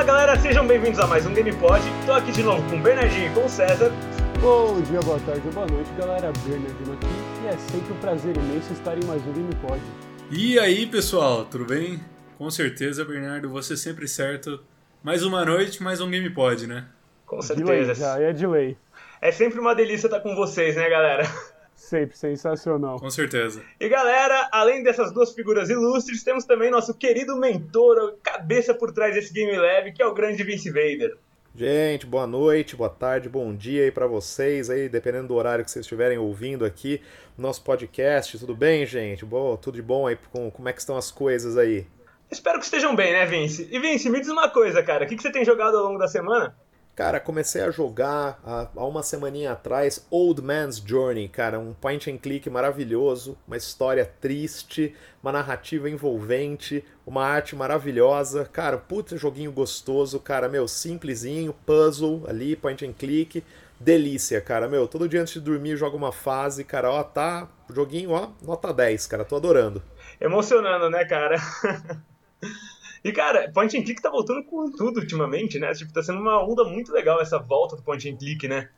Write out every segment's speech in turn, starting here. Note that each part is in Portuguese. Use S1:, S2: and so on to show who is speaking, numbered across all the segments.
S1: Fala galera, sejam bem-vindos a mais um GamePod. Tô aqui de novo com o Bernardinho e com o César.
S2: Bom dia, boa tarde ou boa noite, galera. Bernardino aqui e é sempre um prazer imenso estar em mais um GamePod.
S3: E aí, pessoal, tudo bem? Com certeza, Bernardo, você sempre certo. Mais uma noite, mais um GamePod, né?
S1: Com
S2: De
S1: certeza.
S2: lei, já é de lei.
S1: É sempre uma delícia estar com vocês, né, galera?
S2: Sempre sensacional.
S3: Com certeza.
S1: E galera, além dessas duas figuras ilustres, temos também nosso querido mentor, a cabeça por trás desse Game Lab, que é o grande Vince Vader.
S4: Gente, boa noite, boa tarde, bom dia aí pra vocês aí, dependendo do horário que vocês estiverem ouvindo aqui nosso podcast. Tudo bem, gente? Boa, tudo de bom aí? Com, como é que estão as coisas aí?
S1: Espero que estejam bem, né, Vince? E Vince, me diz uma coisa, cara, o que, que você tem jogado ao longo da semana?
S4: Cara, comecei a jogar há, uma semaninha atrás Old Man's Journey, cara, um point and click maravilhoso, uma história triste, uma narrativa envolvente, uma arte maravilhosa, cara, puta joguinho gostoso, cara, meu, simplesinho, puzzle ali, point and click, delícia, cara, meu, todo dia antes de dormir jogo uma fase, cara, ó, tá, joguinho, ó, nota 10, cara, tô adorando.
S1: Emocionando, né, cara? E, cara, point and click tá voltando com tudo ultimamente, né? Tipo, tá sendo uma onda muito legal essa volta do point and click, né?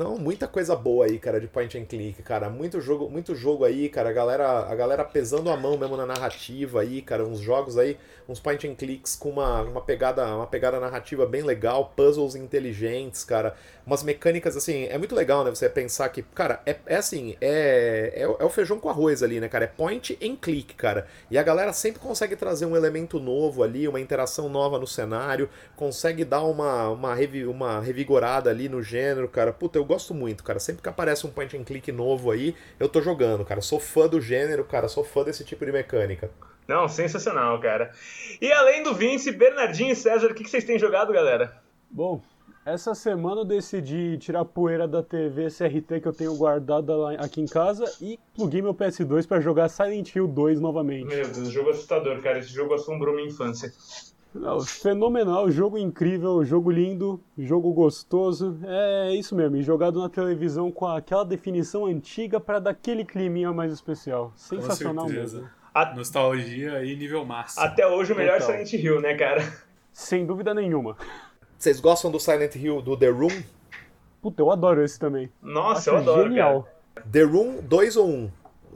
S4: Não, muita coisa boa aí, cara, de point and click, cara. Muito jogo, muito jogo aí, cara. A galera, a galera pesando a mão mesmo na narrativa aí, cara. Uns jogos aí, uns point and clicks com uma, uma pegada, uma pegada narrativa bem legal, puzzles inteligentes, cara. Umas mecânicas assim, é muito legal, né? Você pensar que, cara, é, é assim, é, é, é o feijão com arroz ali, né, cara? É point and click, cara. E a galera sempre consegue trazer um elemento novo ali, uma interação nova no cenário, consegue dar uma, uma, revi, uma revigorada ali no gênero, cara. Puta, eu gosto muito, cara. Sempre que aparece um point and click novo aí, eu tô jogando, cara. Sou fã do gênero, cara. Sou fã desse tipo de mecânica.
S1: Não, sensacional, cara. E além do Vince, Bernardinho e César, o que, que vocês têm jogado, galera?
S2: Bom, essa semana eu decidi tirar a poeira da TV CRT que eu tenho guardada lá aqui em casa e pluguei meu PS2 pra jogar Silent Hill 2 novamente.
S1: Meu Deus, jogo assustador, cara. Esse jogo assombrou minha infância.
S2: Não, fenomenal, jogo incrível, jogo lindo, jogo gostoso. É isso mesmo, e jogado na televisão com aquela definição antiga pra dar aquele climinha mais especial. Sensacional
S3: Com certeza.
S2: mesmo.
S1: A-
S3: Nostalgia aí, nível máximo.
S1: Até hoje o melhor
S2: Total.
S1: Silent Hill, né, cara?
S2: Sem dúvida nenhuma.
S4: Vocês gostam do Silent Hill do The Room?
S2: Puta, eu adoro esse também.
S1: Nossa,
S2: Acho
S1: eu adoro,
S2: genial.
S1: cara.
S4: The Room 2 ou 1?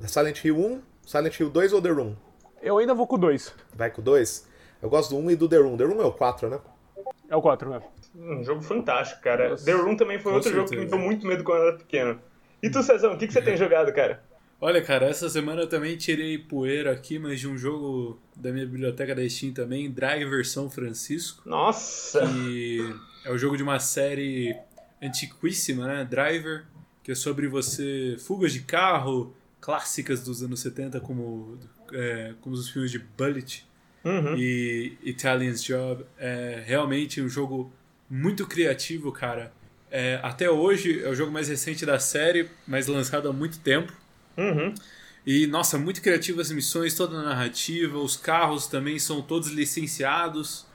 S4: Silent Hill 1, Silent Hill 2 ou The Room?
S2: Eu ainda vou com o 2.
S4: Vai com o 2? Eu gosto do 1 e do The Room. The Room é o 4, né?
S2: É o 4, né?
S1: Um jogo fantástico, cara.
S2: Nossa.
S1: The Room também foi
S3: Com
S1: outro jogo que me
S3: certeza.
S1: deu muito medo quando eu era pequeno. E tu, Cezão, o que, que você tem jogado, cara?
S3: Olha, cara, essa semana eu também tirei poeira aqui, mas de um jogo da minha biblioteca da Steam também, Driver São Francisco,
S1: Nossa!
S3: que é o jogo de uma série antiquíssima, né? Driver, que é sobre você fugas de carro clássicas dos anos 70, como, é, como os filmes de Bullet
S1: Uhum.
S3: e Italian's Job. É realmente um jogo muito criativo, cara. É, até hoje é o jogo mais recente da série, mas lançado há muito tempo.
S1: Uhum.
S3: E, nossa, muito criativo as missões, toda a narrativa, os carros também são todos licenciados.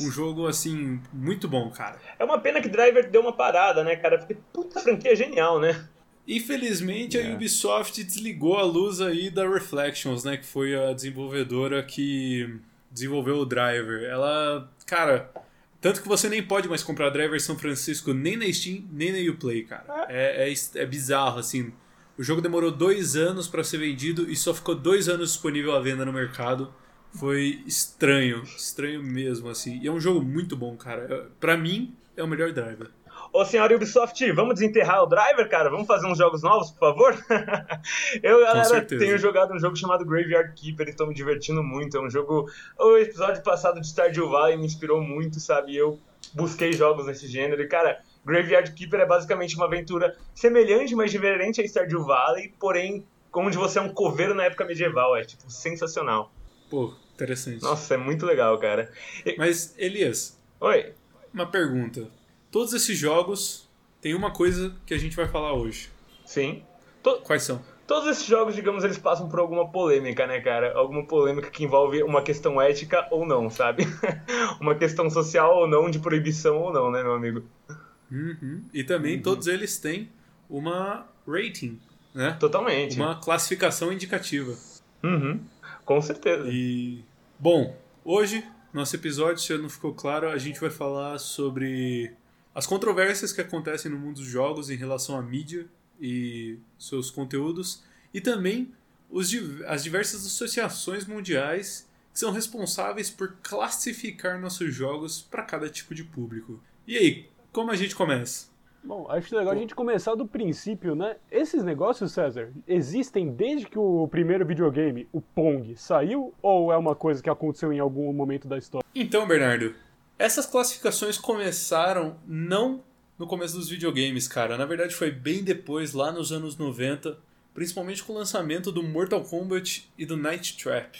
S3: Um jogo, assim, muito bom, cara.
S1: É uma pena que Driver deu uma parada, né, cara? Porque puta franquia genial, né?
S3: Infelizmente,
S2: É.
S3: a Ubisoft desligou a luz aí da Reflections, né? Que foi a desenvolvedora que desenvolveu o Driver. Ela, cara, tanto que você nem pode mais comprar Driver São Francisco nem na Steam, nem na Uplay, cara. É, é, é bizarro, assim. O jogo demorou dois anos pra ser vendido e só ficou dois anos disponível à venda no mercado. Foi estranho, estranho mesmo, assim. E é um jogo muito bom, cara. É- Pra mim, é o melhor Driver.
S1: Ô, senhora Ubisoft, vamos desenterrar o Driver, cara? Vamos fazer uns jogos novos, por favor? eu, galera, tenho jogado um jogo chamado Graveyard Keeper e estou me divertindo muito. É um jogo... O episódio passado de Stardew Valley me inspirou muito, sabe? Eu busquei jogos nesse gênero e, cara... Graveyard Keeper é basicamente uma aventura semelhante, mas diferente a Stardew Valley, porém, onde você é um coveiro na época medieval. É, tipo, sensacional.
S3: Pô, interessante.
S1: Nossa, é muito legal, cara. E-
S3: Mas, Elias,
S1: Oi.
S3: uma pergunta. Todos esses jogos têm uma coisa que a gente vai falar hoje.
S1: Sim. To-
S3: Quais são?
S1: Todos esses jogos, digamos, eles passam por alguma polêmica, né, cara? Alguma polêmica que envolve uma questão ética ou não, sabe? uma questão social ou não, de proibição ou não, né, meu amigo?
S3: Uhum. E também todos eles têm uma rating, né?
S1: Totalmente.
S3: Uma classificação indicativa.
S1: Uhum. Com certeza.
S3: E bom, hoje Nosso episódio, se não ficou claro, a gente vai falar sobre as controvérsias que acontecem no mundo dos jogos em relação à mídia e seus conteúdos, e também os, as diversas associações mundiais que são responsáveis por classificar nossos jogos para cada tipo de público. E aí, como a gente começa?
S2: Bom, acho legal a gente começar do princípio, né? Esses negócios, César, existem desde que o primeiro videogame, o Pong, saiu ou é uma coisa que aconteceu em algum momento da história?
S3: Então, Bernardo, essas classificações começaram não no começo dos videogames, cara. Na verdade, foi bem depois, lá nos anos 90, principalmente com o lançamento do Mortal Kombat e do Night Trap.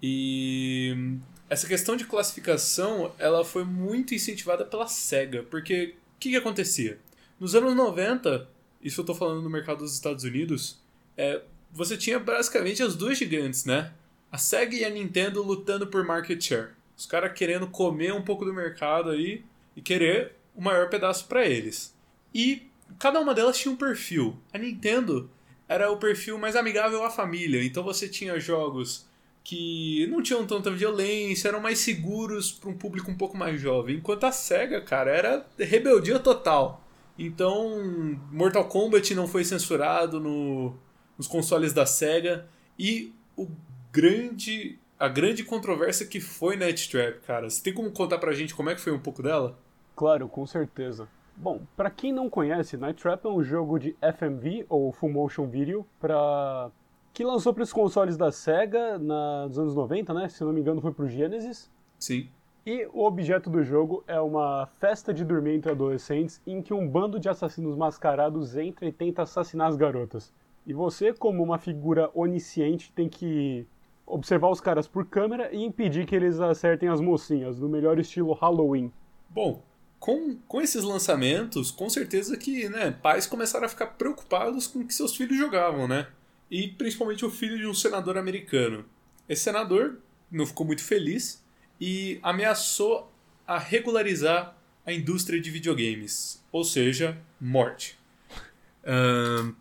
S3: E essa questão de classificação, ela foi muito incentivada pela SEGA, porque o que, que acontecia? Nos anos 90, isso eu tô falando no mercado dos Estados Unidos, é, você tinha basicamente as duas gigantes, né? A SEGA e a Nintendo lutando por market share. Os caras querendo comer um pouco do mercado aí e querer o maior pedaço para eles. E cada uma delas tinha um perfil. A Nintendo era o perfil mais amigável à família, então você tinha jogos que não tinham tanta violência, eram mais seguros para um público um pouco mais jovem. Enquanto a SEGA, cara, era rebeldia total. Então, Mortal Kombat não foi censurado no, nos consoles da Sega e o grande a grande controvérsia que foi Night Trap, cara. Você tem como contar pra gente como é que foi um pouco dela?
S2: Claro, com certeza. Bom, para quem não conhece, Night Trap é um jogo de FMV ou Full Motion Video para que lançou para os consoles da Sega nos anos 90, né? Se não me engano, foi pro Genesis.
S3: Sim.
S2: E o objeto do jogo é uma festa de dormir entre adolescentes em que um bando de assassinos mascarados entra e tenta assassinar as garotas. E você, como uma figura onisciente, tem que observar os caras por câmera e impedir que eles acertem as mocinhas, no melhor estilo Halloween.
S3: Bom, com, com esses lançamentos, com certeza que né, pais começaram a ficar preocupados com o que seus filhos jogavam, né? E principalmente o filho de um senador americano. Esse senador não ficou muito feliz e ameaçou a regularizar a indústria de videogames, ou seja, morte. Uh,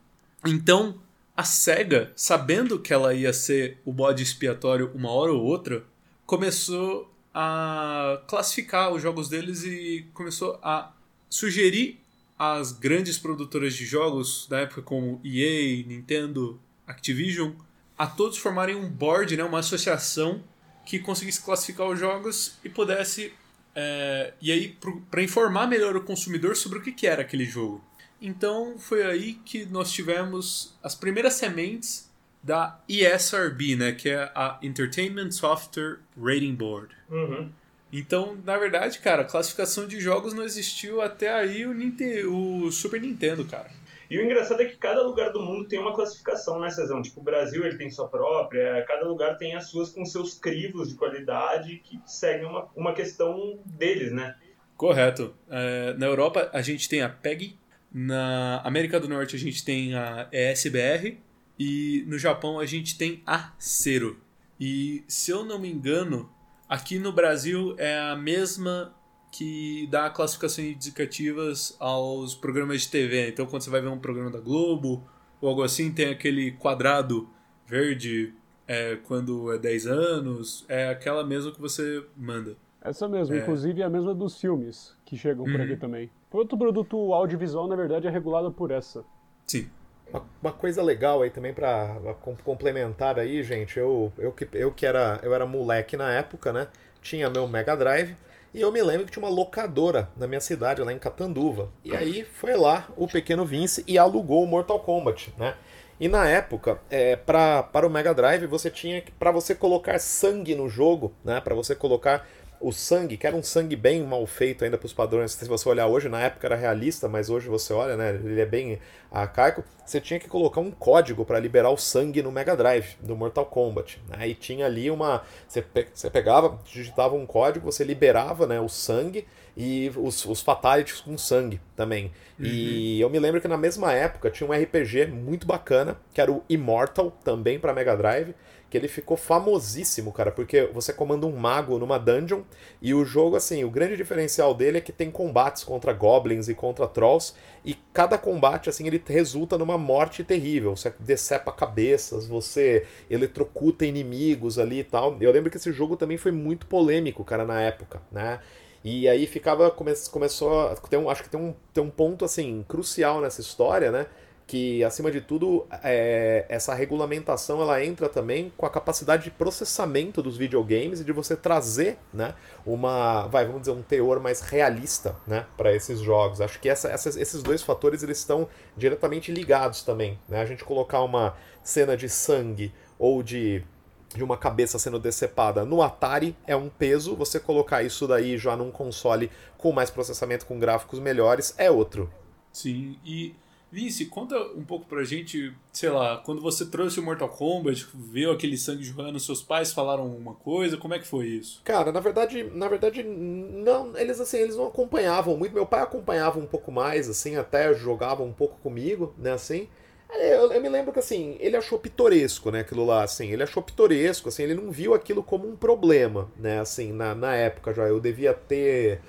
S3: então, a SEGA, sabendo que ela ia ser o bode expiatório uma hora ou outra, começou a classificar os jogos deles e começou a sugerir às grandes produtoras de jogos da época, como EA, Nintendo, Activision, a todos formarem um board, né, uma associação que conseguisse classificar os jogos e pudesse. É, e aí, para informar melhor o consumidor sobre o que, que era aquele jogo. Então foi aí que nós tivemos as primeiras sementes da ESRB, né, que é a Entertainment Software Rating Board.
S1: Uhum.
S3: Então, na verdade, cara, classificação de jogos não existiu até aí o, Nintendo, o Super Nintendo, cara.
S1: E o engraçado é que cada lugar do mundo tem uma classificação, né, Cezão? Tipo, o Brasil ele tem sua própria, cada lugar tem as suas com seus crivos de qualidade que seguem uma, uma questão deles, né?
S3: Correto. É, na Europa a gente tem a PEG, na América do Norte a gente tem a ESBR e no Japão a gente tem a Cero. E se eu não me engano, aqui no Brasil é a mesma que dá classificações indicativas aos programas de TV. Então, quando você vai ver um programa da Globo ou algo assim, tem aquele quadrado verde é, quando é 10 anos, é aquela mesma que você manda.
S2: Essa mesmo, é. inclusive é a mesma dos filmes que chegam uhum. por aqui também. Todo produto audiovisual, na verdade, é regulado por essa.
S3: Sim.
S4: Uma, uma coisa legal aí também para complementar aí, gente, eu, eu, que, eu que era, eu era moleque na época, né? Tinha meu Mega Drive, e eu me lembro que tinha uma locadora na minha cidade, lá em Catanduva. E aí foi lá o pequeno Vince e alugou o Mortal Kombat, né? E na época, é, pra, para o Mega Drive, você tinha para você colocar sangue no jogo, né? Para você colocar o sangue, que era um sangue bem mal feito ainda para os padrões. Se você olhar hoje, na época era realista, mas hoje você olha, né? Ele é bem arcaico. Você tinha que colocar um código para liberar o sangue no Mega Drive do Mortal Kombat. Aí tinha ali uma. Você, pe... você pegava, digitava um código, você liberava né, o sangue e os, os fatalities com sangue também. Uhum. E eu me lembro que na mesma época tinha um RPG muito bacana, que era o Immortal, também para Mega Drive que ele ficou famosíssimo, cara, porque você comanda um mago numa dungeon e o jogo, assim, o grande diferencial dele é que tem combates contra goblins e contra trolls e cada combate, assim, ele resulta numa morte terrível. Você decepa cabeças, você eletrocuta inimigos ali e tal. Eu lembro que esse jogo também foi muito polêmico, cara, na época, né? E aí ficava, come, começou, tem um, acho que tem um, tem um ponto, assim, crucial nessa história, né? Que, acima de tudo, é, essa regulamentação ela entra também com a capacidade de processamento dos videogames e de você trazer né, uma, vai, vamos dizer, um teor mais realista né, para esses jogos. Acho que essa, essa, esses dois fatores eles estão diretamente ligados também. Né? A gente colocar uma cena de sangue ou de de uma cabeça sendo decepada no Atari é um peso, você colocar isso daí já num console com mais processamento, com gráficos melhores, é outro.
S3: Sim, e Vince, conta um pouco pra gente, sei lá, quando você trouxe o Mortal Kombat, viu aquele sangue jogando, seus pais falaram uma coisa, como é que foi isso?
S4: Cara, na verdade, na verdade, não, eles assim, eles não acompanhavam muito. Meu pai acompanhava um pouco mais, assim, até jogava um pouco comigo, né, assim. Eu, eu, me lembro que assim, ele achou pitoresco, né, aquilo lá, assim, ele achou pitoresco, assim, ele não viu aquilo como um problema, né, assim, na, na época já, eu devia ter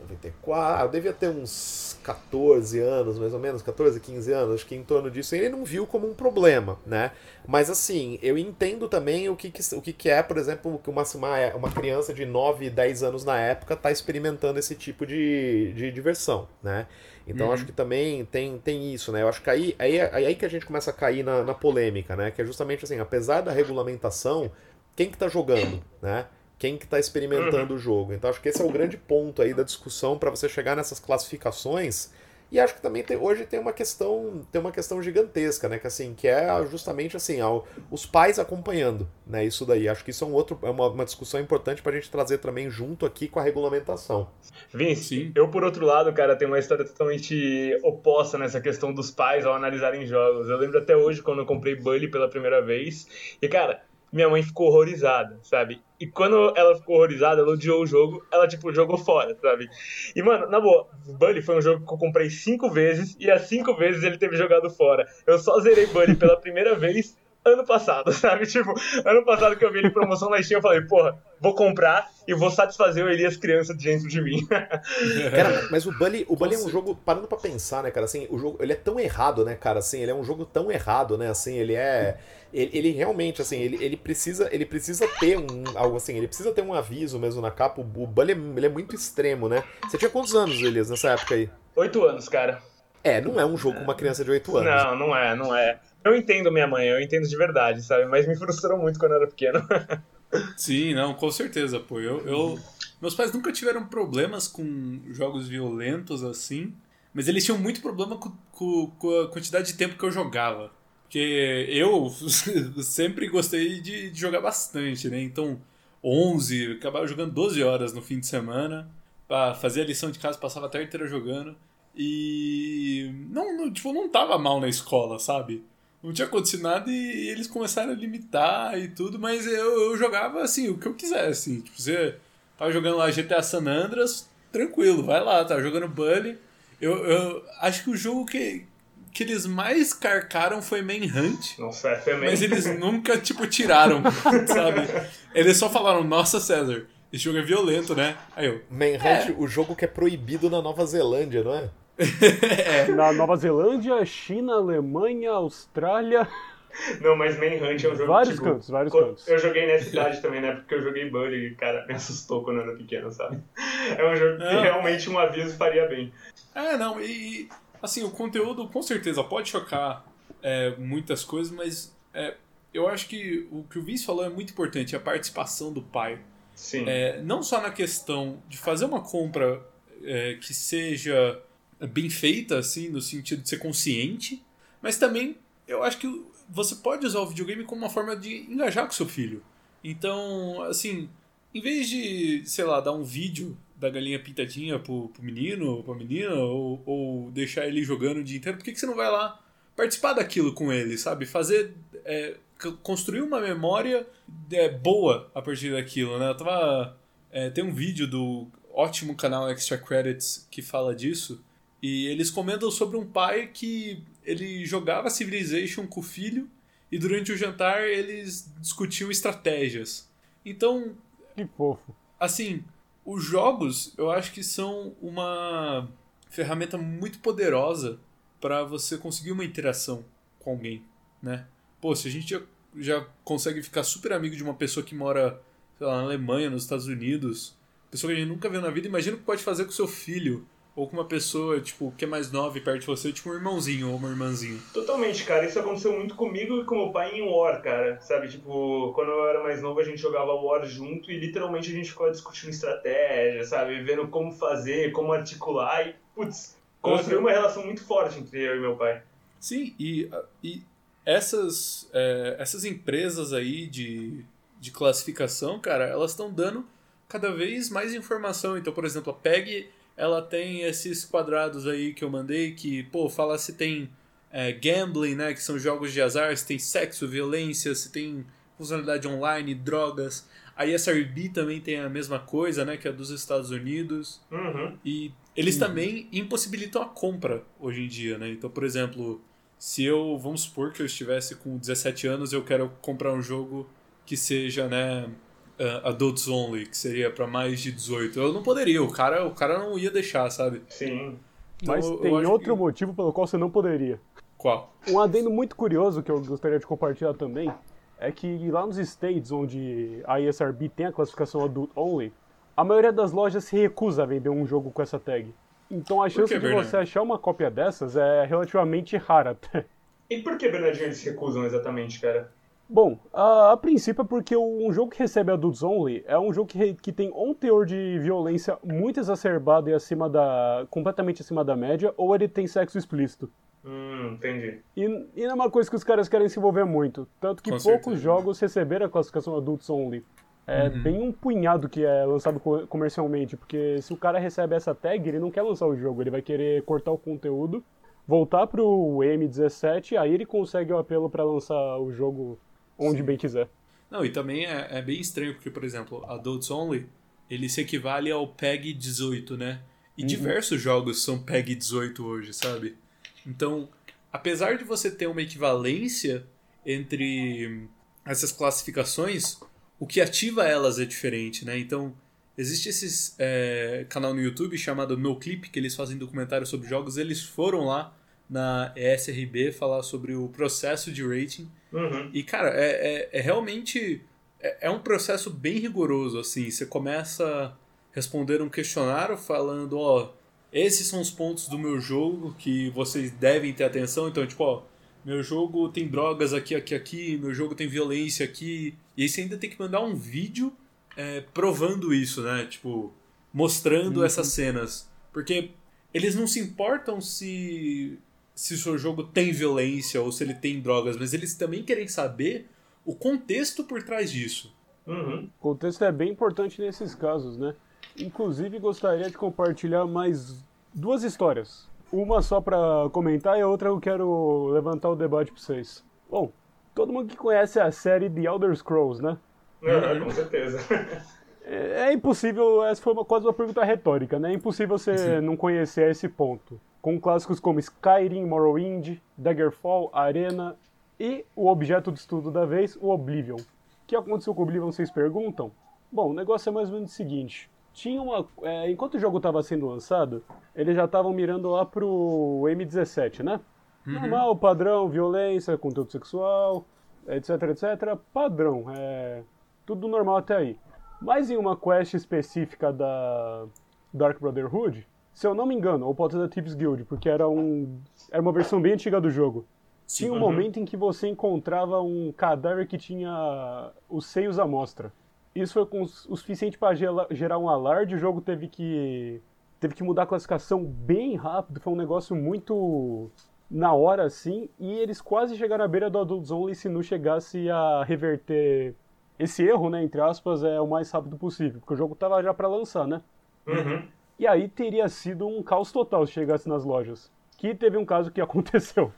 S4: 94, eu devia ter uns 14 anos, mais ou menos, 14, 15 anos, acho que em torno disso, ele não viu como um problema, né? Mas assim, eu entendo também o que, que o que, que é, por exemplo, que uma, uma, uma criança de 9, 10 anos na época está experimentando esse tipo de, de diversão, né? Então uhum. acho que também tem, tem isso, né? Eu acho que aí, aí, aí que a gente começa a cair na, na polêmica, né? Que é justamente assim, apesar da regulamentação, quem que tá jogando, né? Quem que está experimentando uhum. o jogo. Então acho que esse é o grande ponto aí da discussão para você chegar nessas classificações. E acho que também tem, hoje tem uma questão tem uma questão gigantesca, né? Que assim que é justamente assim ao, os pais acompanhando, né? Isso daí. Acho que isso é um outro é uma, uma discussão importante para a gente trazer também junto aqui com a regulamentação.
S1: Vince, Sim. eu por outro lado, cara, tenho uma história totalmente oposta nessa questão dos pais ao analisarem jogos. Eu lembro até hoje quando eu comprei Bully pela primeira vez e cara minha mãe ficou horrorizada, sabe? E quando ela ficou horrorizada, ela odiou o jogo, ela, tipo, jogou fora, sabe? E, mano, na boa, Bully foi um jogo que eu comprei cinco vezes e as cinco vezes ele teve jogado fora. Eu só zerei Bully pela primeira vez ano passado, sabe? Tipo, ano passado que eu vi ele em promoção na Steam, eu falei, porra, vou comprar e vou satisfazer o Elias criança dentro de mim.
S4: cara, mas o Bully, o Bully é um jogo, parando pra pensar, né, cara, assim, o jogo, ele é tão errado, né, cara, assim, ele é um jogo tão errado, né, assim, ele é... Ele, ele realmente, assim, ele, ele, precisa, ele precisa ter um, algo assim, ele precisa ter um aviso mesmo na capa, o, o Bully, ele é muito extremo, né? Você tinha quantos anos, Elias, nessa época aí?
S1: Oito anos, cara.
S4: É, não é um jogo com uma criança de oito anos.
S1: Não, não é, não é. Eu entendo minha mãe, eu entendo de verdade, sabe? Mas me frustrou muito quando eu era pequeno.
S3: Sim, não, com certeza, pô. Eu, eu, meus pais nunca tiveram problemas com jogos violentos assim, mas eles tinham muito problema com, com, com a quantidade de tempo que eu jogava. Porque eu sempre gostei de, de, jogar bastante, né? Então, 11, acabava jogando 12 horas no fim de semana, para fazer a lição de casa, passava a tarde inteira jogando. E não, não, tipo, não tava mal na escola, sabe? Não tinha acontecido nada e, eles começaram a limitar e tudo, mas eu, eu jogava assim, o que eu quisesse. Assim. Tipo, você tava jogando lá GTA San Andreas, tranquilo, vai lá, tava jogando Bully. Eu, eu acho que o jogo que, que eles mais carcaram foi Manhunt.
S1: Nossa, é
S3: Mas eles nunca, tipo, tiraram, sabe? Eles só falaram, nossa, César, esse jogo é violento, né? Aí eu.
S4: Manhunt, é. o jogo que é proibido na Nova Zelândia, não é?
S2: é. Na Nova Zelândia, China, Alemanha, Austrália.
S1: Não, mas Manhunt é um jogo
S2: Vários
S1: tipo,
S2: cantos, vários cantos.
S1: Eu joguei nessa cidade também, né? Porque eu joguei Bully e, cara, me assustou quando eu era pequeno, sabe? É um jogo que é. realmente um aviso faria bem.
S3: É, não, e assim, o conteúdo com certeza pode chocar é, muitas coisas, mas é, eu acho que o que o Vince falou é muito importante, a participação do pai.
S1: Sim.
S3: É, não só na questão de fazer uma compra é, que seja bem feita, assim, no sentido de ser consciente, mas também eu acho que você pode usar o videogame como uma forma de engajar com seu filho. Então, assim, em vez de, sei lá, dar um vídeo da galinha pintadinha pro, pro menino ou pra menina, ou, ou deixar ele jogando o dia inteiro, por que, que você não vai lá participar daquilo com ele, sabe? Fazer. É, construir uma memória é, boa a partir daquilo, né? Eu tava. É, tem um vídeo do ótimo canal Extra Credits que fala disso, e eles comentam sobre um pai que ele jogava Civilization com o filho e durante o jantar eles discutiam estratégias. Então,
S2: Que fofo.
S3: assim, os jogos eu acho que são uma ferramenta muito poderosa para você conseguir uma interação com alguém, né? Pô, se a gente já, já consegue ficar super amigo de uma pessoa que mora, sei lá, na Alemanha, nos Estados Unidos, pessoa que a gente nunca viu na vida, imagina o que pode fazer com seu filho ou com uma pessoa, tipo, que é mais nova e perto de você, tipo um irmãozinho ou uma irmãzinha.
S1: Totalmente, cara. Isso aconteceu muito comigo e com meu pai em War, cara. Sabe, tipo, quando eu era mais novo a gente jogava War junto e literalmente a gente ficava discutindo estratégia, sabe? Vendo como fazer, como articular e, putz, construiu uma relação muito forte entre eu e meu pai.
S3: Sim, e, e essas, é, essas empresas aí de, de classificação, cara, elas estão dando cada vez mais informação. Então, por exemplo, a PEG, ela tem esses quadrados aí que eu mandei que, pô, fala se tem é, gambling, né, que são jogos de azar, se tem sexo, violência, se tem funcionalidade online, drogas. A ISRB também tem a mesma coisa, né, que é dos Estados Unidos.
S1: Uhum.
S3: E eles também impossibilitam a compra hoje em dia, né? Então, por exemplo, se eu, vamos supor que eu estivesse com 17 anos, eu quero comprar um jogo que seja, né, uh, adults only, que seria para mais de 18. Eu não poderia, o cara, o cara não ia deixar, sabe?
S1: Sim.
S3: Então,
S2: Mas
S3: eu-
S2: tem outro
S3: que-
S2: motivo pelo qual você não poderia.
S3: Qual?
S2: Um adendo muito curioso que eu gostaria de compartilhar também é que lá nos States, onde a ISRB tem a classificação Adult Only, a maioria das lojas se recusa a vender um jogo com essa tag. Então a chance
S3: que,
S2: de
S3: Bernardo?
S2: você achar uma cópia dessas é relativamente rara até.
S1: E por que, Bernardinho, eles se recusam exatamente, cara?
S2: Bom, a, a princípio é porque um jogo que recebe Adults Only é um jogo que, que tem ou um teor de violência muito exacerbado e acima da. completamente acima da média, ou ele tem sexo explícito.
S1: Hum, entendi.
S2: E, e não é uma coisa que os caras querem se envolver muito. Tanto que
S3: Com
S2: poucos
S3: certeza.
S2: jogos receberam a classificação Adults Only. É
S3: Uhum.
S2: bem um punhado que é lançado co- comercialmente, porque se o cara recebe essa tag, ele não quer lançar o jogo, ele vai querer cortar o conteúdo, voltar pro M17, aí ele consegue o apelo pra lançar o jogo onde bem quiser.
S3: Não, e também é, é bem estranho, porque, por exemplo, Adults Only, ele se equivale ao PEG 18, né? E diversos jogos são PEG 18 hoje, sabe? Então, apesar de você ter uma equivalência entre essas classificações, o que ativa elas é diferente, né? Então, existe esse canal no YouTube chamado No Clip, que eles fazem documentários sobre jogos. Eles foram lá na ESRB falar sobre o processo de rating.
S1: Uhum.
S3: E, cara, é, é, é realmente. É, é um processo bem rigoroso, assim. Você começa a responder um questionário falando, ó, esses são os pontos do meu jogo que vocês devem ter atenção. Então, tipo, ó, meu jogo tem drogas aqui, aqui, aqui, meu jogo tem violência aqui. E aí você ainda tem que mandar um vídeo é, provando isso, né? Tipo, mostrando essas cenas. Porque eles não se importam se se o seu jogo tem violência ou se ele tem drogas, mas eles também querem saber o contexto por trás disso.
S1: Uhum.
S2: O contexto é bem importante nesses casos, né? Inclusive, gostaria de compartilhar mais duas histórias. Uma só pra comentar e a outra eu quero levantar o debate pra vocês. Bom, todo mundo que conhece a série The Elder Scrolls, né?
S1: Uhum, com certeza.
S2: É, é impossível, essa foi uma, quase uma pergunta retórica, né? É impossível você não conhecer esse ponto. Com clássicos como Skyrim, Morrowind, Daggerfall, Arena e o objeto de estudo da vez, o Oblivion. O que aconteceu com o Oblivion, vocês perguntam? Bom, o negócio é mais ou menos o seguinte. Tinha uma, é, enquanto o jogo estava sendo lançado, eles já estavam mirando lá pro M17, né? Normal, padrão, violência, conteúdo sexual, etc, etc. Padrão, é tudo normal até aí. Mas em uma quest específica da Dark Brotherhood, se eu não me engano, ou pode ser da Thieves Guild, porque era um era uma versão bem antiga do jogo. Tinha um
S1: Uhum.
S2: momento em que você encontrava um cadáver que tinha os seios à mostra. Isso foi com o suficiente para gerar um alarde, o jogo teve que teve que mudar a classificação bem rápido, foi um negócio muito na hora assim, e eles quase chegaram à beira do Adults Only se não chegasse a reverter esse erro, né, entre aspas, é o mais rápido possível, porque o jogo tava já para lançar, né?
S1: Uhum.
S2: E aí teria sido um caos total se chegasse nas lojas. Que teve um caso que aconteceu.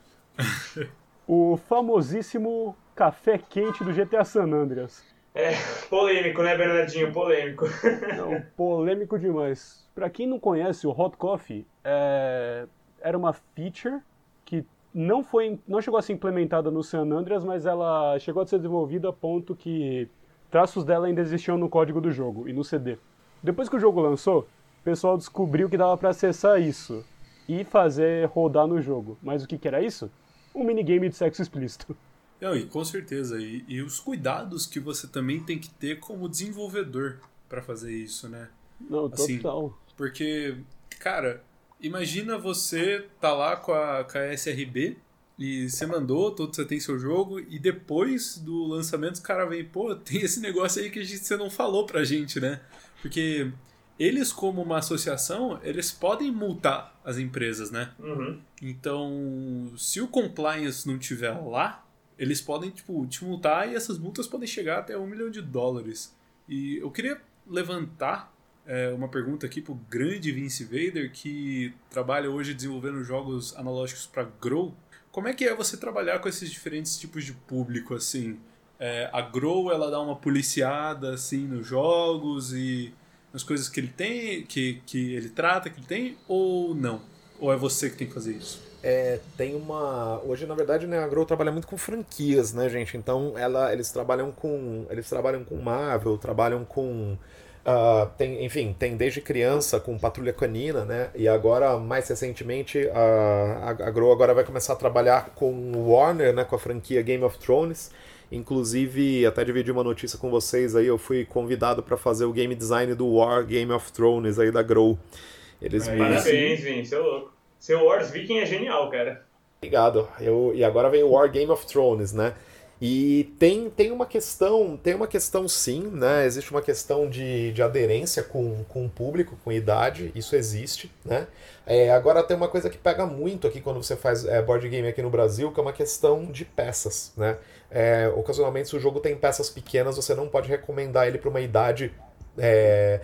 S2: o famosíssimo café quente do GTA San Andreas.
S1: É, polêmico, né, Bernardinho? Polêmico.
S2: Não, polêmico demais. Pra quem não conhece, o Hot Coffee é... era uma feature que não foi, não chegou a ser implementada no San Andreas, mas ela chegou a ser desenvolvida a ponto que traços dela ainda existiam no código do jogo e no CD. Depois que o jogo lançou, o pessoal descobriu que dava para acessar isso e fazer rodar no jogo. Mas o que, que era isso? Um minigame de sexo explícito.
S3: Não, e com certeza. E, e os cuidados que você também tem que ter como desenvolvedor para fazer isso, né?
S2: Não,
S3: Assim,
S2: total.
S3: Porque, cara, imagina você tá lá com a, com a SRB e você mandou, todo você tem seu jogo, e depois do lançamento os caras vêm, pô, tem esse negócio aí que a gente, você não falou pra gente, né? Porque eles, como uma associação, eles podem multar as empresas, né?
S1: Uhum.
S3: Então, se o compliance não tiver lá, eles podem, tipo, te multar e essas multas podem chegar até um milhão de dólares. E eu queria levantar é, uma pergunta aqui pro grande Vince Vader, que trabalha hoje desenvolvendo jogos analógicos para Grow. Como é que é você trabalhar com esses diferentes tipos de público, assim? É, a Grow, ela dá uma policiada, assim, nos jogos e nas coisas que ele tem, que, que ele trata, que ele tem, ou não? Ou é você que tem que fazer isso?
S4: É, tem uma. Hoje, na verdade, né, a Grow trabalha muito com franquias, né, gente? Então, ela, eles trabalham com. Eles trabalham com Marvel, trabalham com. ah, tem, enfim, tem desde criança com Patrulha Canina, né? E agora, mais recentemente, a, a, a Grow agora vai começar a trabalhar com Warner, né? Com a franquia Game of Thrones. Inclusive, até dividir uma notícia com vocês aí, eu fui convidado para fazer o game design do War Game of Thrones aí da Grow. Eles me,
S1: Parabéns, Vin, seu louco. Seu Wars Viking é genial, cara.
S4: Obrigado. Eu, e agora vem o War Game of Thrones, né? E tem, tem uma questão, tem uma questão sim, né? Existe uma questão de, de aderência com, com o público, com idade, isso existe, né? É, agora tem uma coisa que pega muito aqui quando você faz é, board game aqui no Brasil, que é uma questão de peças, né? É, ocasionalmente, se o jogo tem peças pequenas, você não pode recomendar ele para uma idade é,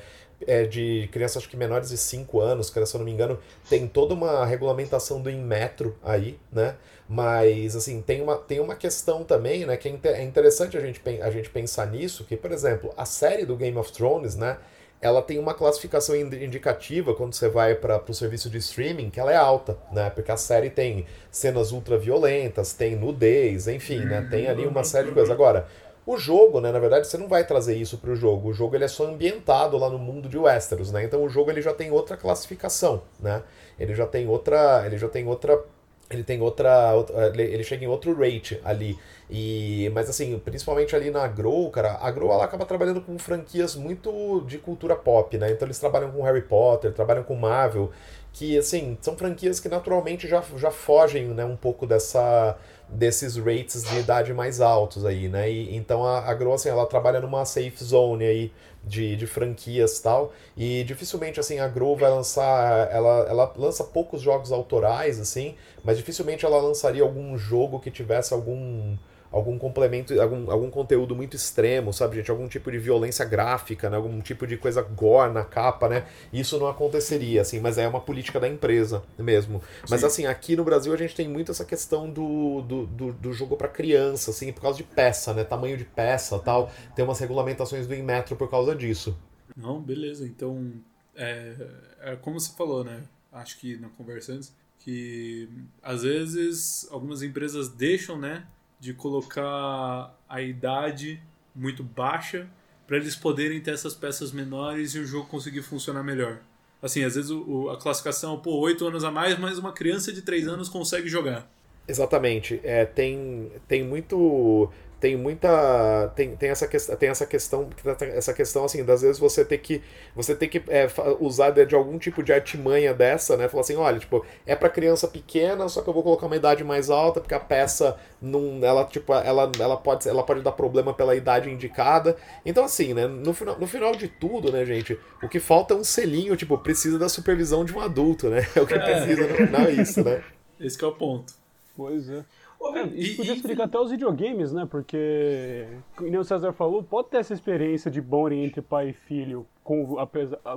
S4: é, de crianças acho que menores de 5 anos, se eu não me engano, tem toda uma regulamentação do Inmetro aí, né? Mas, assim, tem uma, tem uma questão também, né, que é é interessante a gente, a gente pensar nisso, que, por exemplo, a série do Game of Thrones, né, ela tem uma classificação indi- indicativa quando você vai para o serviço de streaming, que ela é alta, né, porque a série tem cenas ultraviolentas, tem nudez, enfim, né, tem ali uma série de coisas. Agora, o jogo, né, na verdade, você não vai trazer isso para o jogo. O jogo ele é só ambientado lá no mundo de Westeros, né? Então o jogo ele já tem outra classificação, né? Ele já tem outra, ele já tem outra ele tem outra, outra- ele chega em outro rate ali. E mas assim, principalmente ali na Grow, cara, a Grow ela acaba trabalhando com franquias muito de cultura pop, né? Então eles trabalham com Harry Potter, trabalham com Marvel, que assim, são franquias que naturalmente já, já fogem, né, um pouco dessa desses rates de idade mais altos aí, né? E, então a, a Grow, assim, ela trabalha numa safe zone aí de, de franquias e tal, e dificilmente, assim, a Grow vai lançar, ela, ela lança poucos jogos autorais, assim, mas dificilmente ela lançaria algum jogo que tivesse algum algum complemento, algum, algum conteúdo muito extremo, sabe, gente? Algum tipo de violência gráfica, né? Algum tipo de coisa gore na capa, né? Isso não aconteceria, assim, mas é uma política da empresa mesmo. Mas
S3: Sim.
S4: assim, aqui no Brasil a gente tem muito essa questão do, do, do, do jogo para criança, assim, por causa de peça, né? Tamanho de peça tal. Tem umas regulamentações do Inmetro por causa disso.
S3: Não, beleza. Então, é, é como você falou, né? Acho que na conversa antes, que às vezes algumas empresas deixam, né, de colocar a idade muito baixa para eles poderem ter essas peças menores e o jogo conseguir funcionar melhor. Assim, às vezes o, o- a classificação, pô, 8 anos a mais, mas uma criança de 3 anos consegue jogar.
S4: Exatamente. É, tem, tem muito. Tem muita. Tem, tem, essa, ques- tem essa questão. Essa questão, assim, das vezes você ter que. Você ter que é, usar de, de algum tipo de artimanha dessa, né? Falar assim, olha, tipo, é pra criança pequena, só que eu vou colocar uma idade mais alta, porque a peça não. Ela, tipo, ela, ela, pode, ela pode dar problema pela idade indicada. Então, assim, né? No final, no final de tudo, né, gente? O que falta é um selinho, tipo, precisa da supervisão de um adulto, né? É o que
S3: É.
S4: precisa no final, é isso, né?
S3: Esse que é o ponto.
S2: Pois é.
S1: Vin,
S2: Isso
S3: E-
S2: podia
S3: e-
S2: explicar até os videogames, né? Porque, como o César falou, pode ter essa experiência de bonding entre pai e filho com,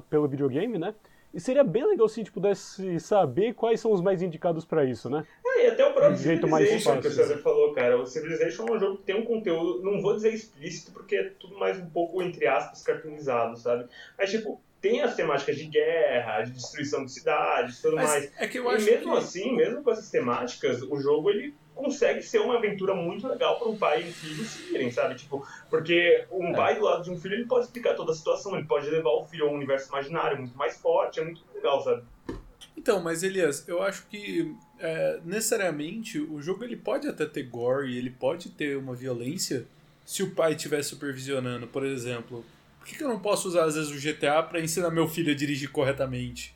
S2: pelo videogame, né? E seria bem legal se a gente pudesse saber quais são os mais indicados pra isso, né?
S1: É, e até o próprio
S2: De jeito mais
S1: Civilization que o
S2: fácil.
S1: César falou, cara. O Civilization é um jogo que tem um conteúdo, não vou dizer explícito, porque é tudo mais um pouco, entre aspas, cartoonizado, sabe? Mas, tipo, tem as temáticas de guerra, de destruição de cidades tudo
S3: Mas
S1: mais.
S3: é que eu
S1: e
S3: acho
S1: mesmo
S3: que...
S1: assim, mesmo com essas temáticas, o jogo ele consegue ser uma aventura muito legal para um pai e um filho seguirem, sabe? Tipo, porque um
S2: É.
S1: pai do lado de um filho ele pode explicar toda a situação, ele pode levar o filho a um universo imaginário muito mais forte, é muito legal, sabe?
S3: Então, mas Elias, eu acho que é, necessariamente o jogo ele pode até ter gore, ele pode ter uma violência se o pai estiver supervisionando, por exemplo. Por que, que eu não posso usar às vezes o GTA pra ensinar meu filho a dirigir corretamente?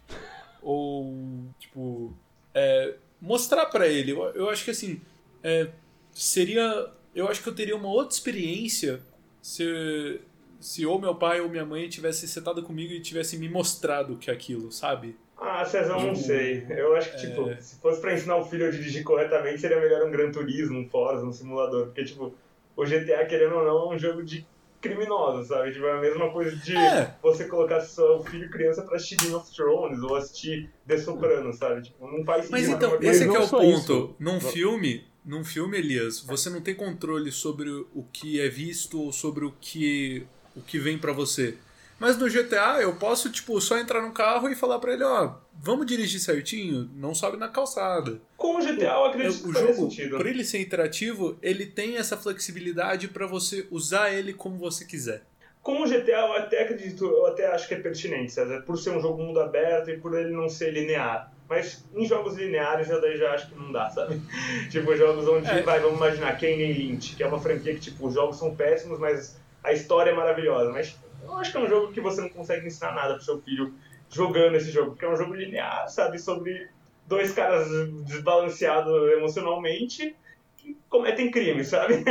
S3: Ou, tipo, é, mostrar pra ele. Eu, eu acho que assim, é, seria. Eu acho que eu teria uma outra experiência se, se ou meu pai ou minha mãe tivesse sentado comigo e tivesse me mostrado o que é aquilo, sabe?
S1: Ah, Cezão, não
S3: Tipo,
S1: sei. Eu acho que, tipo,
S3: é.
S1: se fosse pra ensinar o filho a dirigir corretamente, seria melhor um Gran Turismo, um Forza, um simulador. Porque, tipo, o GTA, querendo ou não, é um jogo de criminosos, sabe? Tipo, é a mesma coisa de
S3: É.
S1: você colocar seu filho criança pra assistir Game of Thrones ou assistir The Sopranos, sabe? Tipo, não faz
S3: Mas
S1: sentido.
S3: então,
S1: Uma
S3: esse
S1: coisa-
S3: que é o ponto.
S2: isso.
S3: Num filme, num filme, Elias, você não tem controle sobre o que é visto ou sobre o que o que vem pra você. Mas no GTA eu posso tipo só entrar no carro e falar pra ele, ó, vamos dirigir certinho, não sobe na calçada.
S1: Com o GTA, eu acredito
S3: o
S1: que faria
S3: jogo,
S1: sentido.
S3: por ele ser interativo, ele tem essa flexibilidade pra você usar ele como você quiser.
S1: Com o GTA, eu até acredito, eu até acho que é pertinente, César, por ser um jogo mundo aberto e por ele não ser linear. Mas em jogos lineares eu daí já acho que não dá, sabe? tipo, jogos onde,
S3: É.
S1: vai, vamos imaginar, Kenny Lynch, que é uma franquia que, tipo, os jogos são péssimos, mas a história é maravilhosa. Mas eu acho que é um jogo que você não consegue ensinar nada pro seu filho jogando esse jogo, porque é um jogo linear, sabe? Sobre dois caras desbalanceados emocionalmente que cometem crimes, sabe?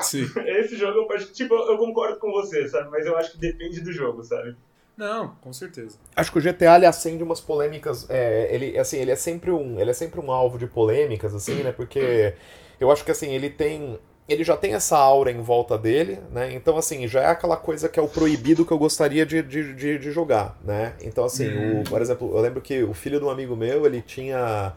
S3: Sim.
S1: Esse jogo, eu, acho que, tipo, eu concordo com você, sabe? Mas eu acho que depende do jogo, sabe?
S3: Não, com certeza.
S4: Acho que o GTA ele acende umas polêmicas. é, ele, assim, ele é sempre um, ele é sempre um alvo de polêmicas, assim, né? Porque eu acho que assim ele tem, ele já tem essa aura em volta dele, né? Então assim já é aquela coisa que é o proibido que eu gostaria de, de, de, de jogar, né? Então assim, o, por exemplo, eu lembro que o filho de um amigo meu ele tinha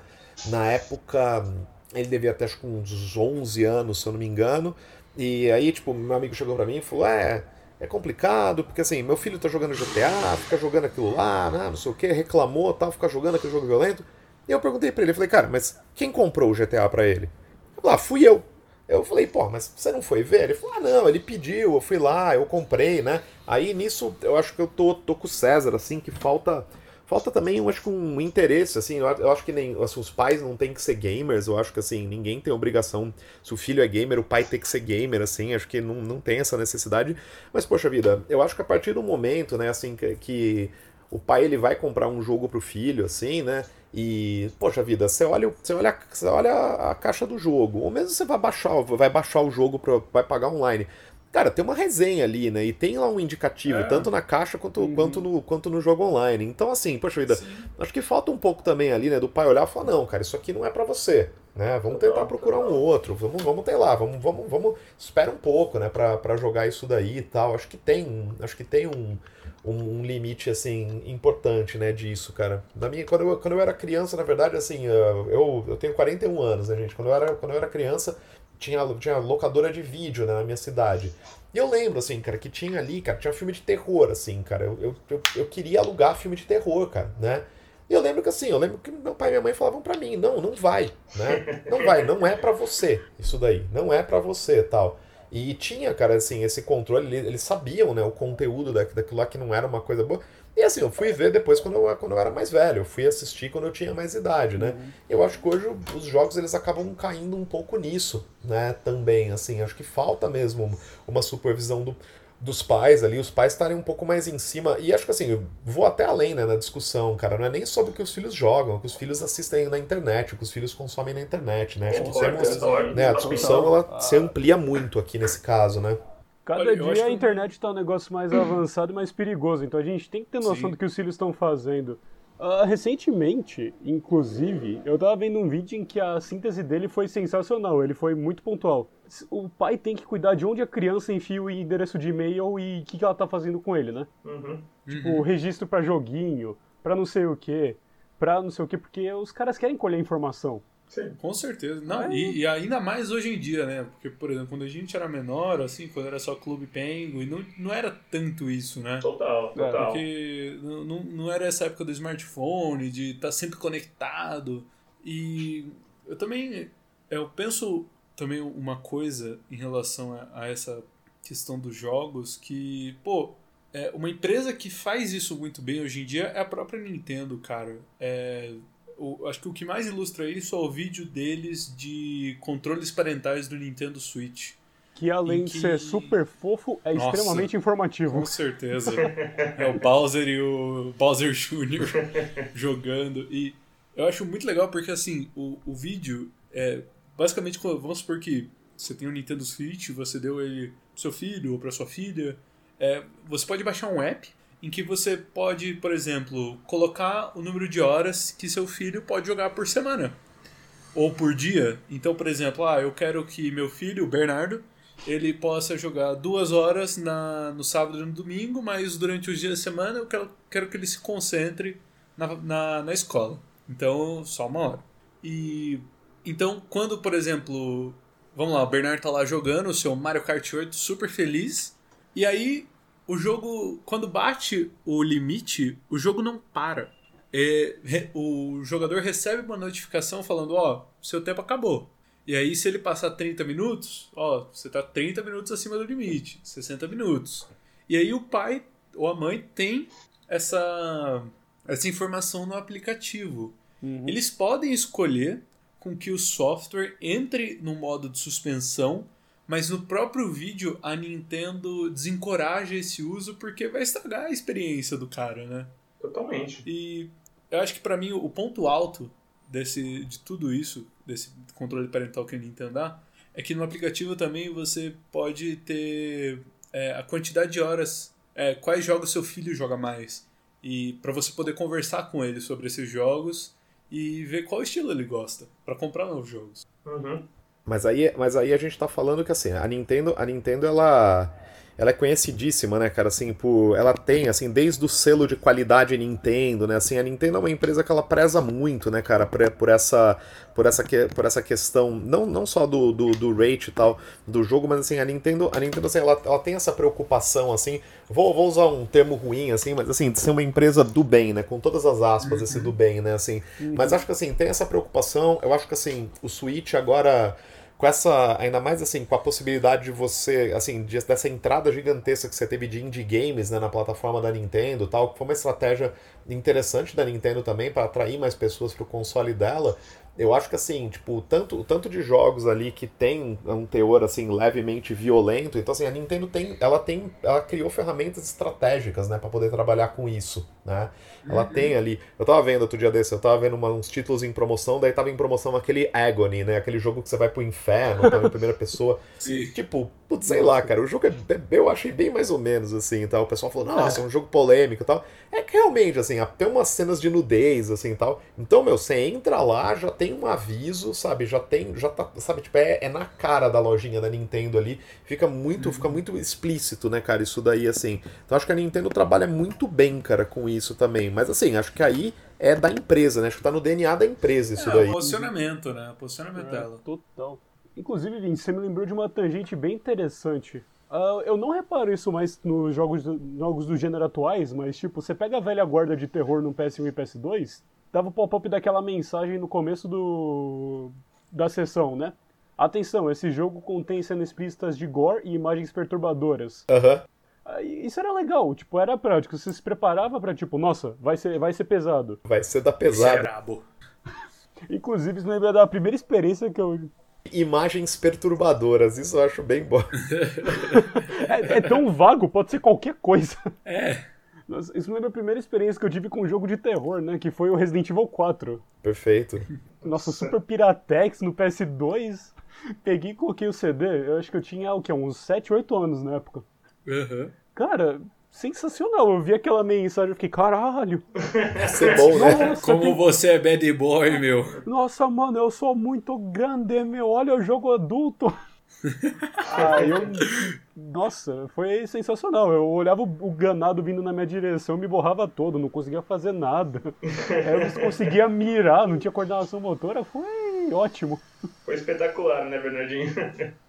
S4: na época ele devia ter acho que uns 11 anos, se eu não me engano. E aí tipo meu amigo chegou pra mim e falou, é é complicado, porque assim, meu filho tá jogando GTA, fica jogando aquilo lá, né, não sei o que, reclamou, tal, fica jogando aquele jogo violento. E eu perguntei pra ele, falei, cara, mas quem comprou o GTA pra ele? Falou, ah, fui eu. Eu falei, pô, mas você não foi ver? Ele falou, ah, não, ele pediu, eu fui lá, eu comprei, né? Aí nisso eu acho que eu tô, tô com o César, assim, que falta. Falta também, eu acho um interesse, assim, eu acho que nem assim, os pais não têm que ser gamers, eu acho que assim, ninguém tem obrigação, se o filho é gamer, o pai tem que ser gamer, assim, acho que não, não tem essa necessidade, mas poxa vida, eu acho que a partir do momento, né, assim, que, que o pai ele vai comprar um jogo pro filho, assim, né, e, poxa vida, você olha, você olha, você olha a caixa do jogo, ou mesmo você vai baixar, vai baixar o jogo, pra, vai pagar online, Cara, tem uma resenha ali, né? E tem lá um indicativo,
S1: É.
S4: tanto na caixa quanto, quanto, no, quanto no jogo online. Então, assim, poxa vida, acho que falta um pouco também ali, né? Do pai olhar e falar, não, cara, isso aqui não é pra você, né? Vamos tentar procurar um outro, vamos, vamos ter lá, vamos, vamos, vamos, espera um pouco, né? Pra, pra jogar isso daí e tal. Acho que tem, acho que tem um, um, um limite, assim, importante, né? Disso, cara. Na minha, quando, eu, quando eu era criança, na verdade, assim, eu, eu tenho 41 anos, né, gente? Quando eu era, quando eu era criança, tinha, tinha locadora de vídeo né, na minha cidade. E eu lembro, assim, cara, que tinha ali, cara, tinha filme de terror, assim, cara. Eu, eu, eu, eu queria alugar filme de terror, cara, né? E eu lembro que assim, eu lembro que meu pai e minha mãe falavam pra mim, não, não vai, né? Não vai, não é pra você isso daí, não é pra você tal. E tinha, cara, assim, esse controle, eles, eles sabiam, né, o conteúdo da, daquilo lá que não era uma coisa boa. E assim, eu fui ver depois quando eu, quando eu era mais velho, eu fui assistir quando eu tinha mais idade, né? Eu acho que hoje os jogos eles acabam caindo um pouco nisso, né? Também, assim, acho que falta mesmo uma supervisão do, dos pais ali, os pais estarem um pouco mais em cima. E acho que assim, eu vou até além né, na discussão, cara. Não é nem sobre o que os filhos jogam, o que os filhos assistem na internet, o que os filhos consomem na internet, né? Acho que
S1: Concordo,
S4: temos,
S1: concordo.
S4: né, a discussão ela se amplia muito aqui nesse caso, né?
S2: Cada
S3: Olha,
S2: dia a internet tá um negócio mais avançado e mais perigoso, então a gente tem que ter noção
S3: Sim.
S2: do que os filhos estão fazendo. Ah, recentemente, inclusive, eu tava vendo um vídeo em que a síntese dele foi sensacional, ele foi muito pontual. O pai tem que cuidar de onde a criança enfia o endereço de e-mail e o que, que ela tá fazendo com ele, né?
S1: Uhum.
S2: Tipo, registro pra joguinho, pra não sei o que, pra não sei o que, porque os caras querem colher informação.
S1: Sim.
S3: Com certeza. Não,
S2: É.
S3: e, e ainda mais hoje em dia, né? Porque, por exemplo, quando a gente era menor, assim, quando era só Clube Penguin, não, não era tanto isso, né?
S1: Total, total.
S3: Porque não, não, era essa época do smartphone, de estar sempre conectado. E eu também eu penso também uma coisa em relação a, a essa questão dos jogos que, pô, é, uma empresa que faz isso muito bem hoje em dia é a própria Nintendo, cara. É, o- acho que o que mais ilustra isso é o vídeo deles de controles parentais do Nintendo Switch.
S2: Que além
S3: Em
S2: de
S3: que-
S2: ser super fofo, é
S3: Nossa.
S2: extremamente informativo.
S3: Com certeza. É o Bowser e o Bowser Jr. jogando. E eu acho muito legal porque, assim, o, o vídeo é basicamente, vamos supor que você tem um Nintendo Switch, você deu ele pro seu filho ou pra sua filha. é, você pode baixar um app em que você pode, por exemplo, colocar o número de horas que seu filho pode jogar por semana ou por dia. Então, por exemplo, ah, eu quero que meu filho, o Bernardo, ele possa jogar duas horas na, no sábado e no domingo, mas durante os dias da semana eu quero, quero que ele se concentre na, na, na escola. Então, só uma hora. E então, quando, por exemplo, vamos lá, o Bernardo tá lá jogando o seu Mario Kart 8 super feliz, e aí o jogo, quando bate o limite, o jogo não para. É, o jogador recebe uma notificação falando, ó, seu tempo acabou. E aí, se ele passar 30 minutos, ó, você tá 30 minutos acima do limite, 60 minutos. E aí o pai ou a mãe tem essa, essa informação no aplicativo.
S2: Uhum.
S3: Eles podem escolher com que o software entre no modo de suspensão, mas no próprio vídeo a Nintendo desencoraja esse uso porque vai estragar a experiência do cara, né?
S1: Totalmente.
S3: E eu acho que pra mim o ponto alto desse, de tudo isso, desse controle parental que a Nintendo dá, é que no aplicativo também você pode ter é, a quantidade de horas, é, quais jogos seu filho joga mais. E pra você poder conversar com ele sobre esses jogos e ver qual estilo ele gosta, pra comprar novos jogos.
S1: Uhum.
S4: Mas aí, mas aí a gente tá falando que assim, a Nintendo, a Nintendo ela ela é conhecidíssima, né, cara, assim, por ela tem assim, desde o selo de qualidade Nintendo, né? Assim, a Nintendo é uma empresa que ela preza muito, né, cara, por, por essa por essa que, por essa questão não, não só do, do, do rate e tal do jogo, mas assim, a Nintendo, a Nintendo assim, ela, ela tem essa preocupação assim, vou, vou usar um termo ruim assim, mas assim, de ser uma empresa do bem, né, com todas as aspas esse do bem, né, assim. Mas acho que assim, tem essa preocupação, eu acho que assim, o Switch agora com essa, ainda mais assim, com a possibilidade de você, assim, de- dessa entrada gigantesca que você teve de indie games, né, na plataforma da Nintendo, tal, que foi uma estratégia interessante da Nintendo também para atrair mais pessoas pro console dela. Eu acho que assim, tipo, tanto, tanto de jogos ali que tem um teor assim levemente violento, então assim, a Nintendo tem, ela tem, ela criou ferramentas estratégicas, né, para poder trabalhar com isso, né? Ela tem ali, eu tava vendo outro dia desse, eu tava vendo uma- uns títulos em promoção, daí tava em promoção aquele Agony, né, aquele jogo que você vai pro inferno, tava em primeira pessoa.
S3: Sim.
S4: Tipo, putz, sei lá, cara, o jogo é, é- eu achei bem mais ou menos assim, tal. O pessoal falou, nossa, é um jogo polêmico e tal. É que realmente, assim, tem umas cenas de nudez, assim, tal. Então, meu, você entra lá, já tem um aviso, sabe? Já tem, já tá, sabe, tipo, é, é na cara da lojinha da Nintendo ali. Fica muito, fica muito explícito, né, cara, isso daí, assim. Então, acho que a Nintendo trabalha muito bem, cara, com isso também. Mas, assim, acho que aí é da empresa, né? Acho que tá no DNA da empresa isso
S3: é,
S4: daí.
S3: o posicionamento, né? O posicionamento
S2: É,
S3: dela.
S2: Total. Inclusive, Vin, você me lembrou de uma tangente bem interessante. Ah, eu não reparo isso mais nos jogos, jogos do gênero atuais, mas tipo, você pega a velha guarda de terror no PS1 e PS2, dava o pop-up daquela mensagem no começo do da sessão, né? Atenção, esse jogo contém cenas explícitas de gore e imagens perturbadoras.
S4: Aham.
S2: Ah, e Isso era legal, tipo, era prático. Você se preparava pra, tipo, nossa, vai ser, vai ser pesado.
S4: Vai ser da pesada.
S2: Inclusive, isso me lembra da primeira experiência que eu,
S4: Imagens perturbadoras, isso eu acho bem bom.
S2: É, é tão vago, pode ser qualquer coisa.
S3: É.
S2: Nossa, Isso me lembra a primeira experiência que eu tive com um jogo de terror, né? Que foi o Resident Evil 4.
S4: Perfeito.
S2: Nossa, Super Piratex no PS2. Peguei e coloquei o CD. Eu acho que eu tinha, o quê? Uns 7, 8 anos na época.
S3: Aham.
S2: Cara, sensacional. Eu vi aquela mensagem e fiquei, caralho.
S4: Ser bom, né?
S2: Nossa,
S3: Como
S2: tem-
S3: você é bad boy, meu.
S2: Nossa, mano, eu sou muito grande, meu. Olha o jogo adulto. Aí eu. Nossa, foi sensacional. Eu olhava o ganado vindo na minha direção, me borrava todo, não conseguia fazer nada. Aí eu não conseguia mirar, não tinha coordenação motora. Foi Foi ótimo.
S1: Foi espetacular, né, Bernardinho?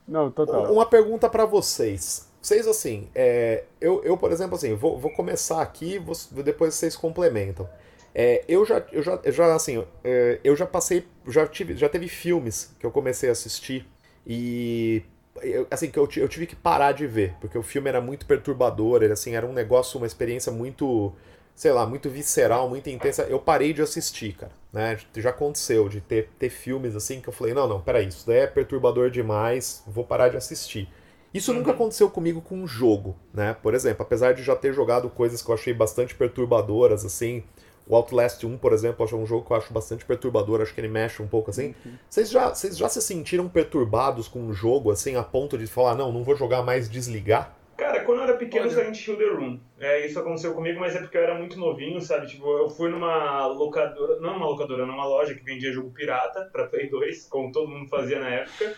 S2: Não, total.
S4: Uma pergunta para vocês. Vocês, assim, é, eu, eu, por exemplo, assim, vou, vou começar aqui, vou, depois vocês complementam. É, eu já, eu já, eu já, assim, é, eu já passei, já tive, já teve filmes que eu comecei a assistir e eu, assim que eu, eu tive que parar de ver porque o filme era muito perturbador, era assim, era um negócio, uma experiência muito, sei lá, muito visceral, muito intensa. Eu parei de assistir, cara, né? Já aconteceu de ter, ter filmes assim que eu falei, não, não, peraí, isso daí é perturbador demais, vou parar de assistir. Isso nunca aconteceu comigo com um jogo, né? Por exemplo, apesar de já ter jogado coisas que eu achei bastante perturbadoras, assim, o Outlast 1, por exemplo, é um jogo que eu acho bastante perturbador, acho que ele mexe um pouco assim. Uhum. Vocês já, vocês já se sentiram perturbados com um jogo, assim, a ponto de falar, não, não vou jogar mais, desligar?
S1: Cara, quando eu era pequeno, Olha. Silent Hill The Room. É, isso aconteceu comigo, mas é porque eu era muito novinho, sabe? Tipo, eu fui numa locadora, não numa locadora, numa loja que vendia jogo pirata pra Play 2, como todo mundo fazia na época.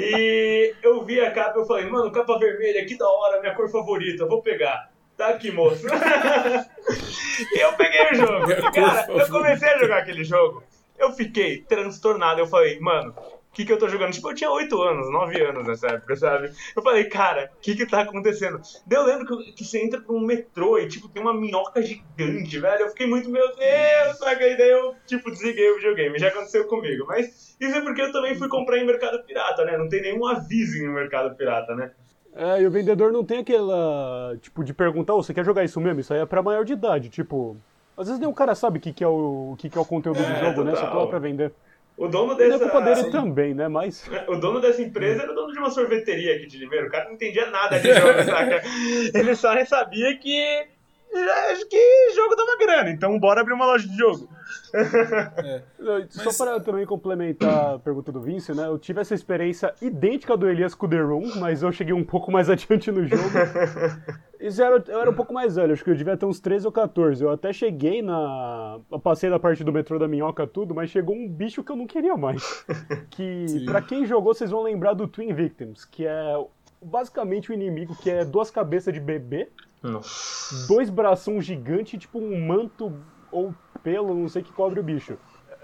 S1: E eu vi a capa e eu falei, mano, capa vermelha, que da hora, minha cor favorita, vou pegar. Tá aqui, moço. e eu peguei o jogo. Cara, eu comecei a jogar aquele jogo. Eu fiquei transtornado. Eu falei, mano, que, que eu tô jogando? Tipo, eu tinha 8 anos, 9 anos nessa época, sabe? Eu falei, cara, o que que tá acontecendo? Daí eu lembro que, que, você entra pra um metrô e, tipo, tem uma minhoca gigante, velho. Eu fiquei muito, meu Deus, sabe? E daí eu, tipo, desliguei o videogame. Já aconteceu comigo. Mas isso é porque eu também fui comprar em mercado pirata, né? Não tem nenhum aviso no mercado pirata, né?
S2: É, e o vendedor não tem aquela, tipo, de perguntar, oh, você quer jogar isso mesmo? Isso aí é pra maior de idade, tipo... Às vezes nem o cara sabe o que, que, é, o, que, que é o conteúdo é, do jogo, total. né? Só lá pra vender.
S1: O dono dessa...
S2: Não é culpa dele também, né? Mas...
S1: O dono dessa empresa era o dono de uma sorveteria aqui de Limeiro. O cara não entendia nada de jogo, saca? Ele só sabia que acho que jogo dava grana, então bora abrir uma loja de jogo.
S2: É. Só Mas... para também complementar a pergunta do Vince, né? Eu tive essa experiência idêntica do Elias com The Room, mas eu cheguei um pouco mais adiante no jogo. Isso era, eu era um pouco mais velho, acho que eu devia ter uns 13 ou 14. Eu até cheguei na. Eu passei da parte do metrô da minhoca, tudo, mas chegou um bicho que eu não queria mais. Que, para quem jogou, vocês vão lembrar do Twin Victims, que é basicamente o inimigo que é duas cabeças de bebê nossa. Dois bração gigante, tipo um manto ou pelo, não sei que cobre o bicho.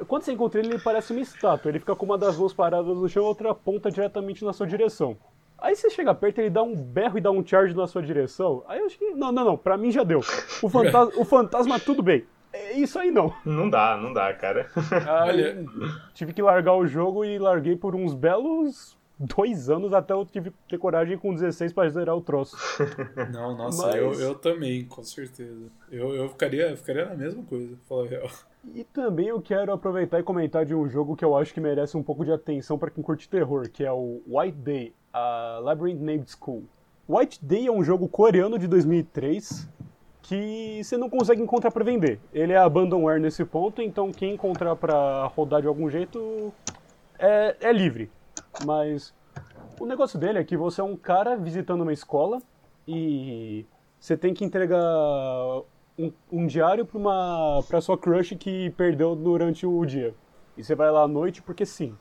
S2: Quando você encontra ele, ele parece uma estátua. Ele fica com uma das mãos paradas no chão e outra ponta diretamente na sua direção. Aí você chega perto, ele dá um berro e dá um charge na sua direção. Aí eu acho que. Não, não, não. Pra mim já deu. O fantasma, o fantasma tudo bem. É isso aí não.
S1: Não dá, não dá, cara.
S2: Aí, tive que largar o jogo e larguei por uns belos dois anos até eu tive ter coragem com 16 para zerar o troço.
S3: Não, nossa, Mas... eu, eu também, com certeza. Eu, eu ficaria, ficaria na mesma coisa, falar real.
S2: E também eu quero aproveitar e comentar de um jogo que eu acho que merece um pouco de atenção para quem curte terror, que é o White Day, a Labyrinth Named School. White Day é um jogo coreano de 2003 que você não consegue encontrar para vender. Ele é abandonware nesse ponto, então quem encontrar para rodar de algum jeito é, é livre. Mas o negócio dele é que você é um cara visitando uma escola e você tem que entregar um, um diário para uma para sua crush que perdeu durante o dia. E você vai lá à noite porque sim.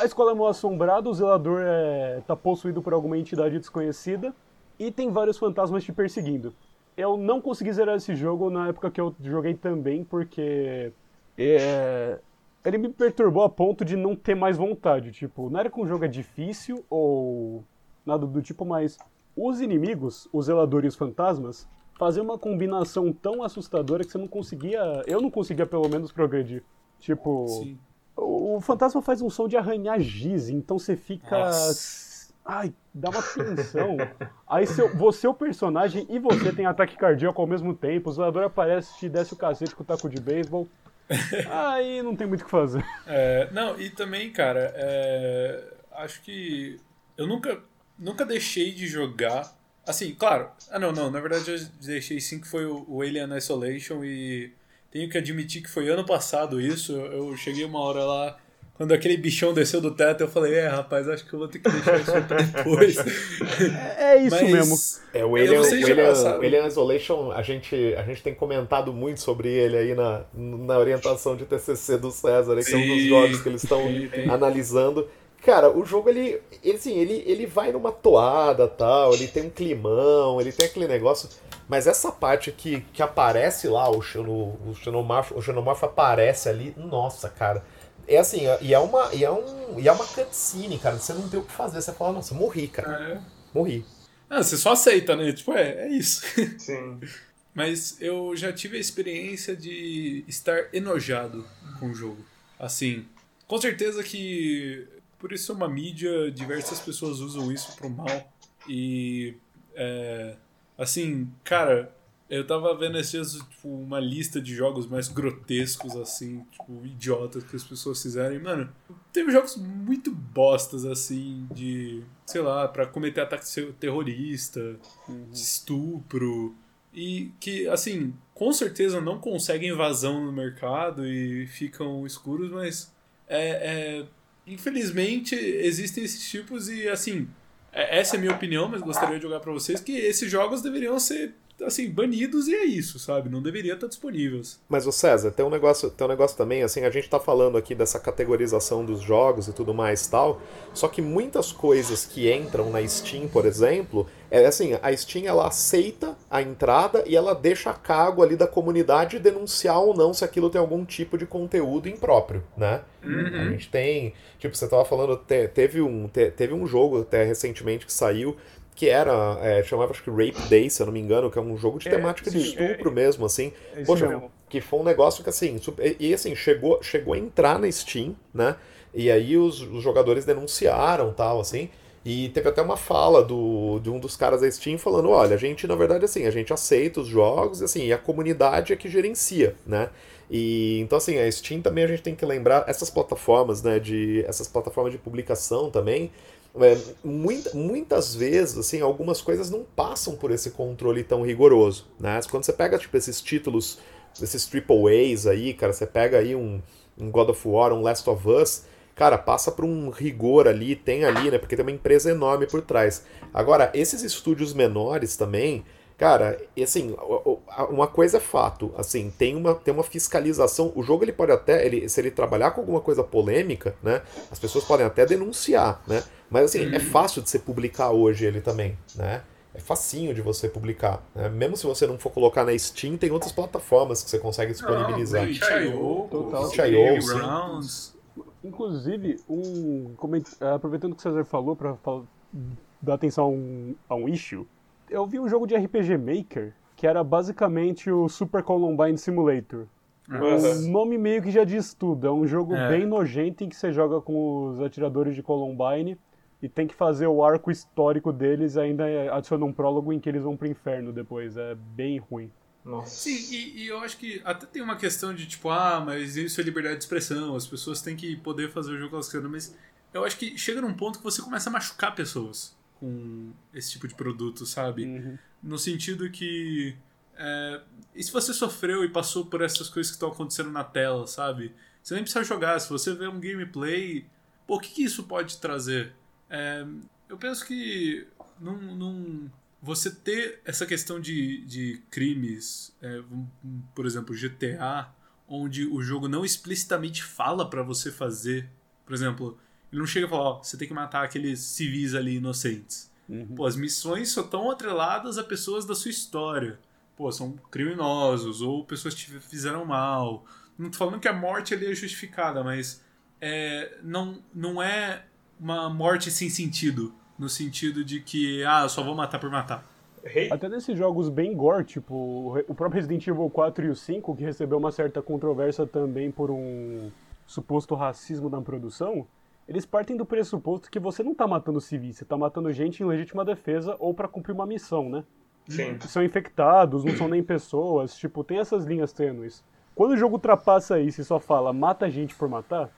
S2: A escola é mal assombrada, o zelador é, tá possuído por alguma entidade desconhecida e tem vários fantasmas te perseguindo. Eu não consegui zerar esse jogo na época que eu joguei também, porque é, ele me perturbou a ponto de não ter mais vontade. Tipo, não era que um jogo é difícil ou nada do tipo, mas os inimigos, os zeladores fantasmas, faziam uma combinação tão assustadora que você não conseguia. Eu não conseguia, pelo menos, progredir. Tipo. Sim. O, o fantasma faz um som de arranhar giz, então você fica. Nossa. Ai, dá uma tensão. Aí seu, você, o personagem, e você tem ataque cardíaco ao mesmo tempo. O zelador aparece, te desce o cacete com o taco de beisebol. Aí não tem muito o que fazer.
S3: É, não, e também, cara, é, acho que eu nunca, nunca deixei de jogar. Assim, claro. Ah, não, não. Na verdade, eu deixei sim que foi o, o Alien Isolation e tenho que admitir que foi ano passado isso. Eu cheguei uma hora lá quando aquele bichão desceu do teto, eu falei, é, rapaz, acho que eu vou ter que deixar isso pra depois.
S2: é, isso Mas, mesmo.
S4: É, o Alien, o Alien, o Alien Isolation, a gente, a gente tem comentado muito sobre ele aí na, na orientação de TCC do César, que é um dos jogos que eles estão analisando. Cara, o jogo, ele, ele, assim, ele, ele vai numa toada tal, ele tem um climão, ele tem aquele negócio... Mas essa parte que, que aparece lá, o, Xeno, o, Xenomorfo, o Xenomorfo aparece ali, nossa, cara É assim, e é uma, e é um, e é uma cutscene, cara. Você não tem o que fazer. Você fala, nossa, morri, cara.
S3: É.
S4: Morri.
S3: Ah, você só aceita, né? Tipo, é, é isso.
S1: Sim.
S3: Mas eu já tive a experiência de estar enojado com o jogo. Assim, com certeza que por isso é uma mídia, diversas pessoas usam isso pro mal. E é, assim, cara, eu tava vendo esses dias tipo, uma lista de jogos mais grotescos, assim, tipo, idiotas que as pessoas fizeram. E, mano, teve jogos muito bostas, assim, de, sei lá, pra cometer ataque terrorista, de estupro. E que, assim, com certeza não conseguem vazão no mercado e ficam escuros, mas é, é infelizmente existem esses tipos e, assim, é, essa é a minha opinião, mas gostaria de jogar para vocês que esses jogos deveriam ser assim, banidos e é isso, sabe? Não deveria estar disponíveis.
S4: Mas o César, tem um negócio, tem um negócio também, assim, a gente tá falando aqui dessa categorização dos jogos e tudo mais tal, só que muitas coisas que entram na Steam, por exemplo, é assim, a Steam ela aceita a entrada e ela deixa a cargo ali da comunidade denunciar ou não se aquilo tem algum tipo de conteúdo impróprio, né?
S3: Uhum.
S4: A gente tem, tipo, você tava falando, teve um, teve um jogo até recentemente que saiu que era, é, chamava acho que Rape Day, se eu não me engano, que é um jogo de
S2: É,
S4: temática de
S2: sim, é-
S4: estupro mesmo, assim.
S2: É
S4: Poxa,
S2: mesmo.
S4: que foi um negócio que assim, e e, assim, chegou, chegou a entrar na Steam, né? E aí os, os jogadores denunciaram tal, assim. E teve até uma fala do, de um dos caras da Steam falando, olha, a gente, na verdade, assim, a gente aceita os jogos, assim, e a comunidade é que gerencia, né? E então assim, a Steam também a gente tem que lembrar essas plataformas, né, de essas plataformas de publicação também, é, muita- muitas vezes, assim, algumas coisas não passam por esse controle tão rigoroso, né? Quando você pega, tipo, esses títulos, esses triple A's aí, cara, você pega aí um, um God of War, um Last of Us, cara, passa por um rigor ali, tem ali, né? Porque tem uma empresa enorme por trás. Agora, esses estúdios menores também, cara, e assim, uma coisa é fato, assim, tem uma, tem uma fiscalização, o jogo ele pode até, ele, se ele trabalhar com alguma coisa polêmica, né? As pessoas podem até denunciar, né? Mas assim, é fácil de você publicar hoje ele também, né? É facinho de você publicar. né? Mesmo se você não for colocar na Steam, tem outras plataformas que você consegue disponibilizar. Sim.
S3: Grounds.
S2: Inclusive, um aproveitando o que o César falou para dar atenção a um, a um issue, eu vi um jogo de RPG Maker que era basicamente o Super Columbine Simulator. O nome meio que já diz tudo. É um jogo
S3: É.
S2: bem nojento em que você joga com os atiradores de Columbine e tem que fazer o arco histórico deles, ainda adiciona um prólogo em que eles vão pro inferno depois. É bem ruim.
S1: Nossa.
S3: Sim, e, e eu acho que até tem uma questão de tipo, ah, mas isso é liberdade de expressão, as pessoas têm que poder fazer o jogo que elas querem, mas eu acho que chega num ponto que você começa a machucar pessoas com esse tipo de produto, sabe? No sentido que. é, e se você sofreu e passou por essas coisas que estão acontecendo na tela, sabe? Você nem precisa jogar. Se você vê um gameplay, pô, o que, que isso pode trazer? É, eu penso que num, num- você ter essa questão de, de crimes, é, por exemplo, GTA, onde o jogo não explicitamente fala pra você fazer. Por exemplo, ele não chega e fala, ó, você tem que matar aqueles civis ali inocentes. Pô, as missões só estão atreladas a pessoas da sua história. Pô, são criminosos ou pessoas que te fizeram mal. Não tô falando que a morte ali é justificada, mas é, não, não é uma morte sem sentido. No sentido de que, ah, eu só vou matar por matar.
S2: Até nesses jogos bem gore, tipo o o próprio Resident Evil 4 e o 5, que recebeu uma certa controvérsia também por um suposto racismo na produção, eles partem do pressuposto que você não tá matando civis, você tá matando gente em legítima defesa ou pra cumprir uma missão, né?
S1: Sim.
S2: São infectados, não são nem pessoas, tipo, tem essas linhas tênues. Quando o jogo ultrapassa isso e só fala mata gente por matar,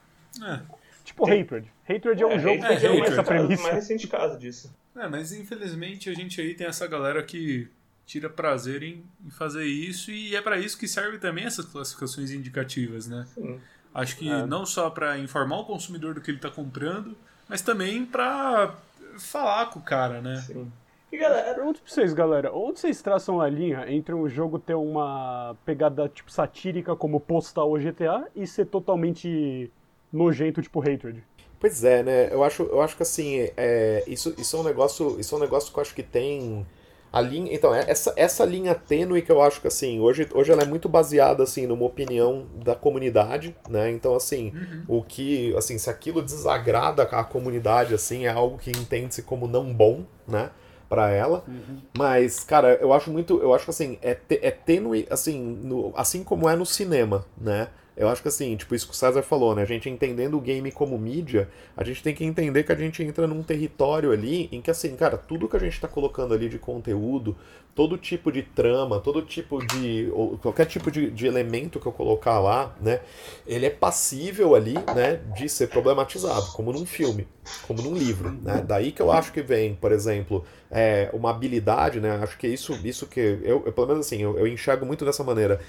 S3: É,
S2: tipo Hatred. Hatred é um jogo que
S1: Hatred
S2: tem
S3: é
S2: essa
S1: mais,
S2: premissa.
S1: mais recente caso disso.
S3: É, mas infelizmente a gente aí tem essa galera que tira prazer em, em fazer isso e é pra isso que serve também essas classificações indicativas, né?
S1: Sim.
S3: Acho que
S2: É.
S3: não só pra informar o consumidor do que ele tá comprando, mas também pra falar com o cara, né?
S1: Sim. E galera,
S2: Pergunto pra vocês, galera, onde vocês traçam a linha entre um jogo ter uma pegada tipo satírica como Postal ou GTA e ser totalmente nojento tipo Hatred?
S4: Pois é, né? Eu acho, eu acho que assim, é, isso, isso é um negócio, isso é um negócio que eu acho que tem A linha, então, é essa, essa linha tênue que eu acho que, assim, hoje, hoje ela é muito baseada, assim, numa opinião da comunidade, né? Então, assim, uhum. o que, assim, se aquilo desagrada a comunidade, assim, é algo que entende-se como não bom, né? para ela. Uhum. Mas, cara, eu acho muito. Eu acho que assim, é, é tênue, assim, no, assim como é no cinema, né? Eu acho que assim, tipo, isso que o César falou, né? A gente entendendo o game como mídia, a gente tem que entender que a gente entra num território ali em que, assim, cara, tudo que a gente tá colocando ali de conteúdo, todo tipo de trama, todo tipo de. qualquer tipo de, de elemento que eu colocar lá, né? Ele é passível ali, né, de ser problematizado, como num filme, como num livro, né? Daí que eu acho que vem, por exemplo, é, uma habilidade, né? Acho que isso, isso que. Eu, eu pelo menos assim, eu, eu enxergo muito dessa maneira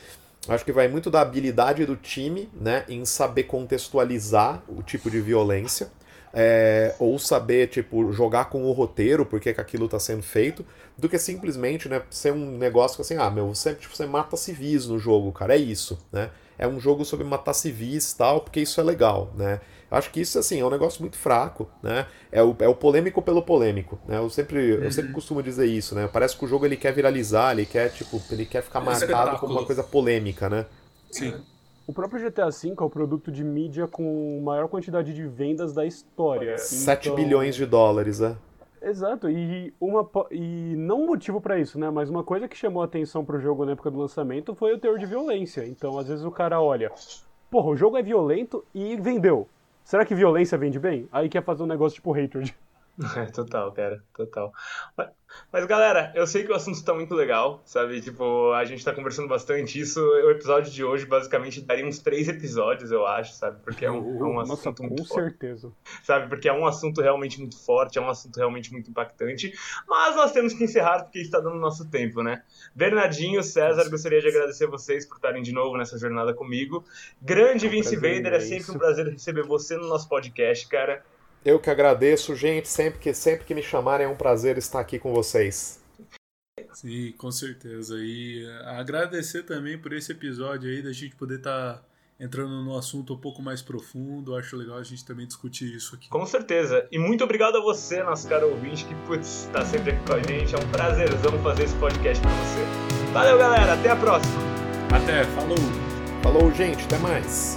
S4: Acho que vai muito da habilidade do time, né, em saber contextualizar o tipo de violência, é, ou saber, tipo, jogar com o roteiro, porque que aquilo está sendo feito, do que simplesmente, né, ser um negócio assim, ah, meu, você, tipo, você mata civis no jogo, cara, é isso, né? É um jogo sobre matar civis tal, porque isso é legal, né? Acho que isso, assim, é um negócio muito fraco, né? É o, é o polêmico pelo polêmico, né? Eu sempre, uhum. eu sempre costumo dizer isso, né? Parece que o jogo ele quer viralizar, ele quer, tipo, ele quer ficar é marcado como uma coisa polêmica, né?
S2: Sim. O próprio GTA V é o produto de mídia com maior quantidade de vendas da história.
S4: 7 então... bilhões de dólares, né?
S2: Exato, e, uma, e não um motivo para isso, né? Mas uma coisa que chamou a atenção pro jogo na época do lançamento foi o teor de violência. Então, às vezes o cara olha, porra, o jogo é violento e vendeu. Será que violência vende bem? Aí quer fazer um negócio tipo hatred.
S1: É, total, cara, total. Mas, mas, galera, eu sei que o assunto tá muito legal, sabe? Tipo, a gente tá conversando bastante isso. O episódio de hoje, basicamente, daria uns três episódios, eu acho, sabe? Porque é um, é um
S2: Nossa,
S1: assunto
S2: com
S1: muito
S2: certeza.
S1: Forte, sabe? Porque é um assunto realmente muito forte, é um assunto realmente muito impactante. Mas nós temos que encerrar porque está dando nosso tempo, né? Bernardinho, César, gostaria de agradecer vocês por estarem de novo nessa jornada comigo. Grande é um Vince Vader, é sempre um prazer receber você no nosso podcast, cara.
S4: Eu que agradeço, gente. Sempre que, sempre que me chamarem é um prazer estar aqui com vocês.
S3: Sim, com certeza. E agradecer também por esse episódio aí, da gente poder estar tá entrando no assunto um pouco mais profundo. Acho legal a gente também discutir isso aqui.
S1: Com certeza. E muito obrigado a você, nosso caro ouvinte, que putz, está sempre aqui com a gente. É um prazerzão fazer esse podcast para você. Valeu, galera. Até a próxima.
S3: Até. Falou.
S4: Falou, gente. Até mais.